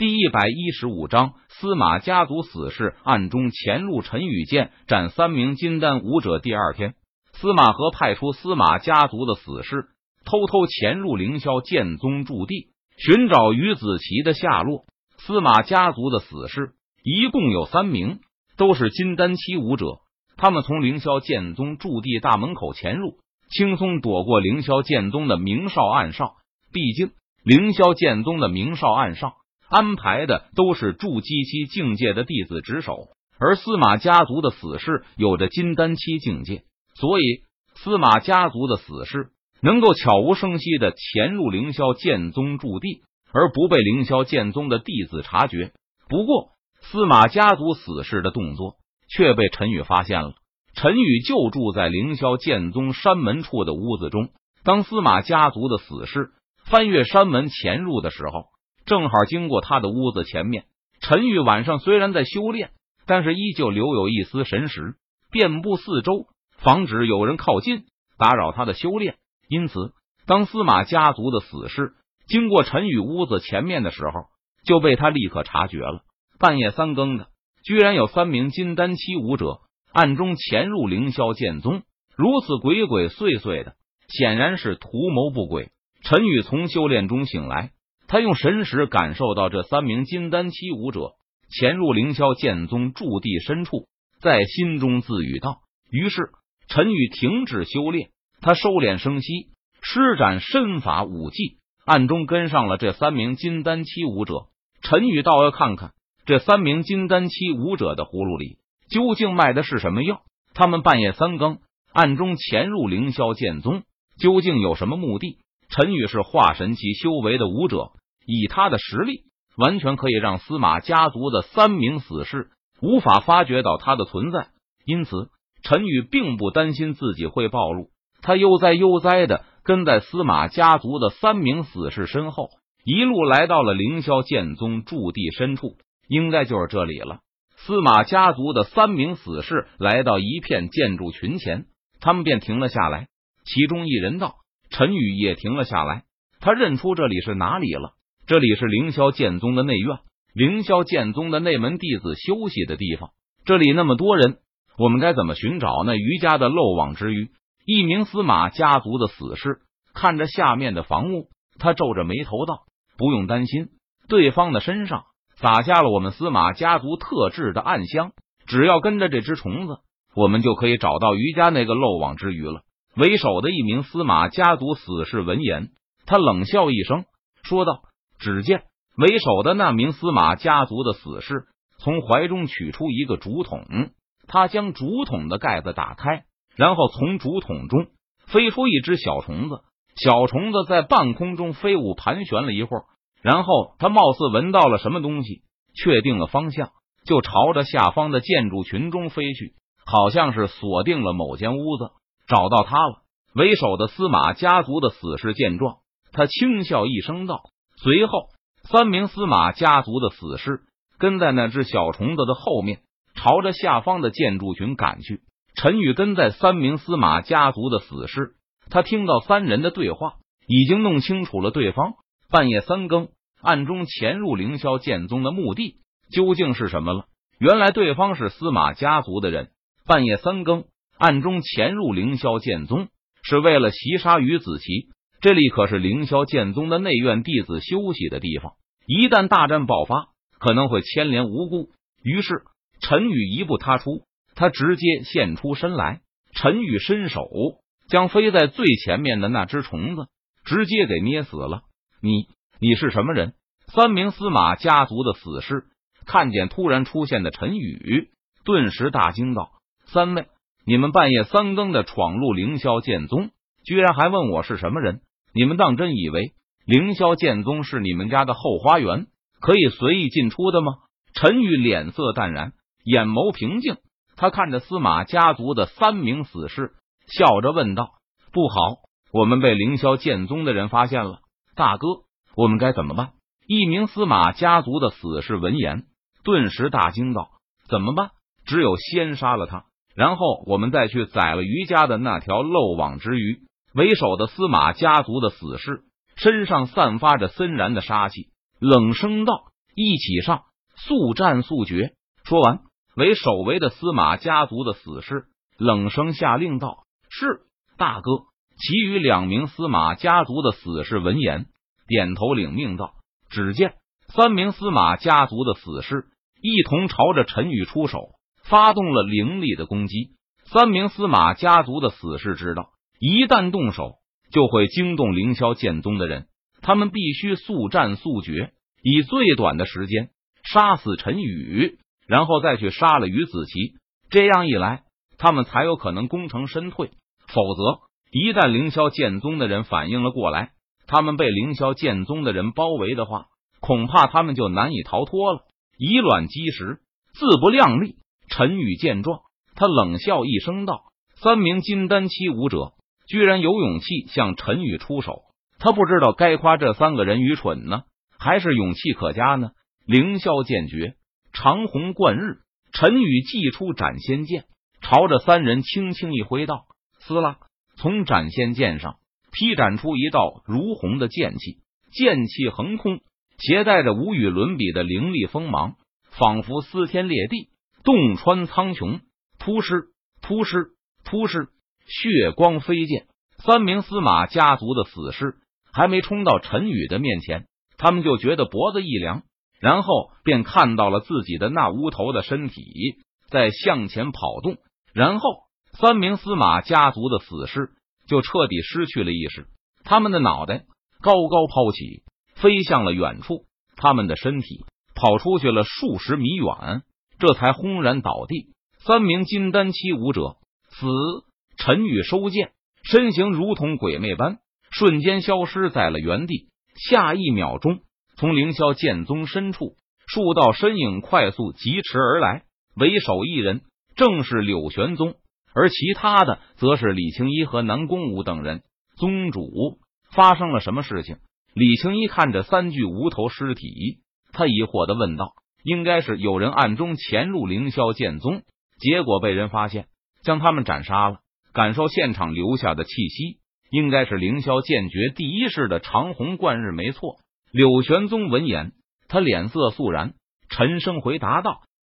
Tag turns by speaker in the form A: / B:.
A: 第一百一十五章司马家族死士暗中潜入陈宇剑斩三名金丹武者。第二天，司马河派出司马家族的死士偷偷潜入凌霄剑宗驻地，寻找于子琪的下落。司马家族的死士一共有三名，都是金丹期武者。他们从凌霄剑宗驻地大门口潜入，轻松躲过凌霄剑宗的明哨暗哨。毕竟，凌霄剑宗的明哨暗哨。安排的都是筑基期境界的弟子值守，而司马家族的死士有着金丹期境界，所以司马家族的死士能够悄无声息的潜入凌霄剑宗驻地，而不被凌霄剑宗的弟子察觉。不过，司马家族死士的动作却被陈宇发现了。陈宇就住在凌霄剑宗山门处的屋子中，当司马家族的死士翻越山门潜入的时候。正好经过他的屋子前面，陈宇晚上虽然在修炼，但是依旧留有一丝神识，遍布四周，防止有人靠近打扰他的修炼。因此，当司马家族的死士经过陈宇屋子前面的时候，就被他立刻察觉了。半夜三更的，居然有三名金丹期武者暗中潜入凌霄剑宗，如此鬼鬼祟祟的，显然是图谋不轨。陈宇从修炼中醒来。他用神识感受到这三名金丹期武者潜入凌霄剑宗驻地深处，在心中自语道：“于是陈宇停止修炼，他收敛声息，施展身法武技，暗中跟上了这三名金丹期武者。陈宇倒要看看这三名金丹期武者的葫芦里究竟卖的是什么药。他们半夜三更暗中潜入凌霄剑宗，究竟有什么目的？”陈宇是化神期修为的武者。以他的实力，完全可以让司马家族的三名死士无法发觉到他的存在。因此，陈宇并不担心自己会暴露。他悠哉悠哉的跟在司马家族的三名死士身后，一路来到了凌霄剑宗驻地深处，应该就是这里了。司马家族的三名死士来到一片建筑群前，他们便停了下来。其中一人道：“陈宇也停了下来，他认出这里是哪里了。”这里是凌霄剑宗的内院，凌霄剑宗的内门弟子休息的地方。这里那么多人，我们该怎么寻找那余家的漏网之鱼？一名司马家族的死士看着下面的房屋，他皱着眉头道：“不用担心，对方的身上撒下了我们司马家族特制的暗香，只要跟着这只虫子，我们就可以找到余家那个漏网之鱼了。”为首的一名司马家族死士闻言，他冷笑一声，说道。只见为首的那名司马家族的死士从怀中取出一个竹筒，他将竹筒的盖子打开，然后从竹筒中飞出一只小虫子。小虫子在半空中飞舞盘旋了一会儿，然后他貌似闻到了什么东西，确定了方向，就朝着下方的建筑群中飞去，好像是锁定了某间屋子，找到他了。为首的司马家族的死士见状，他轻笑一声道。随后，三名司马家族的死士跟在那只小虫子的后面，朝着下方的建筑群赶去。陈宇跟在三名司马家族的死士，他听到三人的对话，已经弄清楚了对方半夜三更暗中潜入凌霄剑宗的目的究竟是什么了。原来对方是司马家族的人，半夜三更暗中潜入凌霄剑宗，是为了袭杀于子琪。这里可是凌霄剑宗的内院弟子休息的地方，一旦大战爆发，可能会牵连无辜。于是陈宇一步踏出，他直接现出身来。陈宇伸手将飞在最前面的那只虫子直接给捏死了。你你是什么人？三名司马家族的死士看见突然出现的陈宇，顿时大惊道：“三位，你们半夜三更的闯入凌霄剑宗，居然还问我是什么人？”你们当真以为凌霄剑宗是你们家的后花园，可以随意进出的吗？陈宇脸色淡然，眼眸平静，他看着司马家族的三名死士，笑着问道：“不好，我们被凌霄剑宗的人发现了，大哥，我们该怎么办？”一名司马家族的死士闻言，顿时大惊道：“怎么办？只有先杀了他，然后我们再去宰了余家的那条漏网之鱼。”为首的司马家族的死士身上散发着森然的杀气，冷声道：“一起上，速战速决。”说完，为首围的司马家族的死士冷声下令道：“是大哥。”其余两名司马家族的死士闻言，点头领命道：“只见三名司马家族的死士一同朝着陈宇出手，发动了凌厉的攻击。三名司马家族的死士知道，一旦动手，就会惊动凌霄剑宗的人，他们必须速战速决，以最短的时间杀死陈宇，然后再去杀了于子琪。这样一来，他们才有可能功成身退。否则，一旦凌霄剑宗的人反应了过来，他们被凌霄剑宗的人包围的话，恐怕他们就难以逃脱了。以卵击石，自不量力。陈宇见状，他冷笑一声道：“三名金丹期武者居然有勇气向陈宇出手，他不知道该夸这三个人愚蠢呢，还是勇气可嘉呢？”凌霄剑诀，长虹贯日。陈宇祭出斩仙剑，朝着三人轻轻一挥道：“撕拉！”从斩仙剑上劈斩出一道如虹的剑气，剑气横空，携带着无与伦比的凌厉锋芒，仿佛撕天裂地，洞穿苍穹。突施，突施，突施，血光飞溅。三名司马家族的死尸还没冲到陈宇的面前，他们就觉得脖子一凉，然后便看到了自己的那无头的身体在向前跑动，然后。三名司马家族的死尸就彻底失去了意识，他们的脑袋高高抛起，飞向了远处，他们的身体跑出去了数十米远，这才轰然倒地。三名金丹期武者死，陈宇收剑，身形如同鬼魅般瞬间消失在了原地。下一秒钟，从凌霄剑宗深处，数道身影快速疾驰而来，为首一人正是柳玄宗。而其他的则是李青一和南宫武等人。宗主，发生了什么事情？李青一看着三具无头尸体，他疑惑的问道：“应该是有人暗中潜入凌霄剑宗，结果被人发现，将他们斩杀了。感受现场留下的气息，应该是凌霄剑诀第一式的长虹贯日，没错。”柳玄宗闻言，他脸色肃然，沉声回答道：“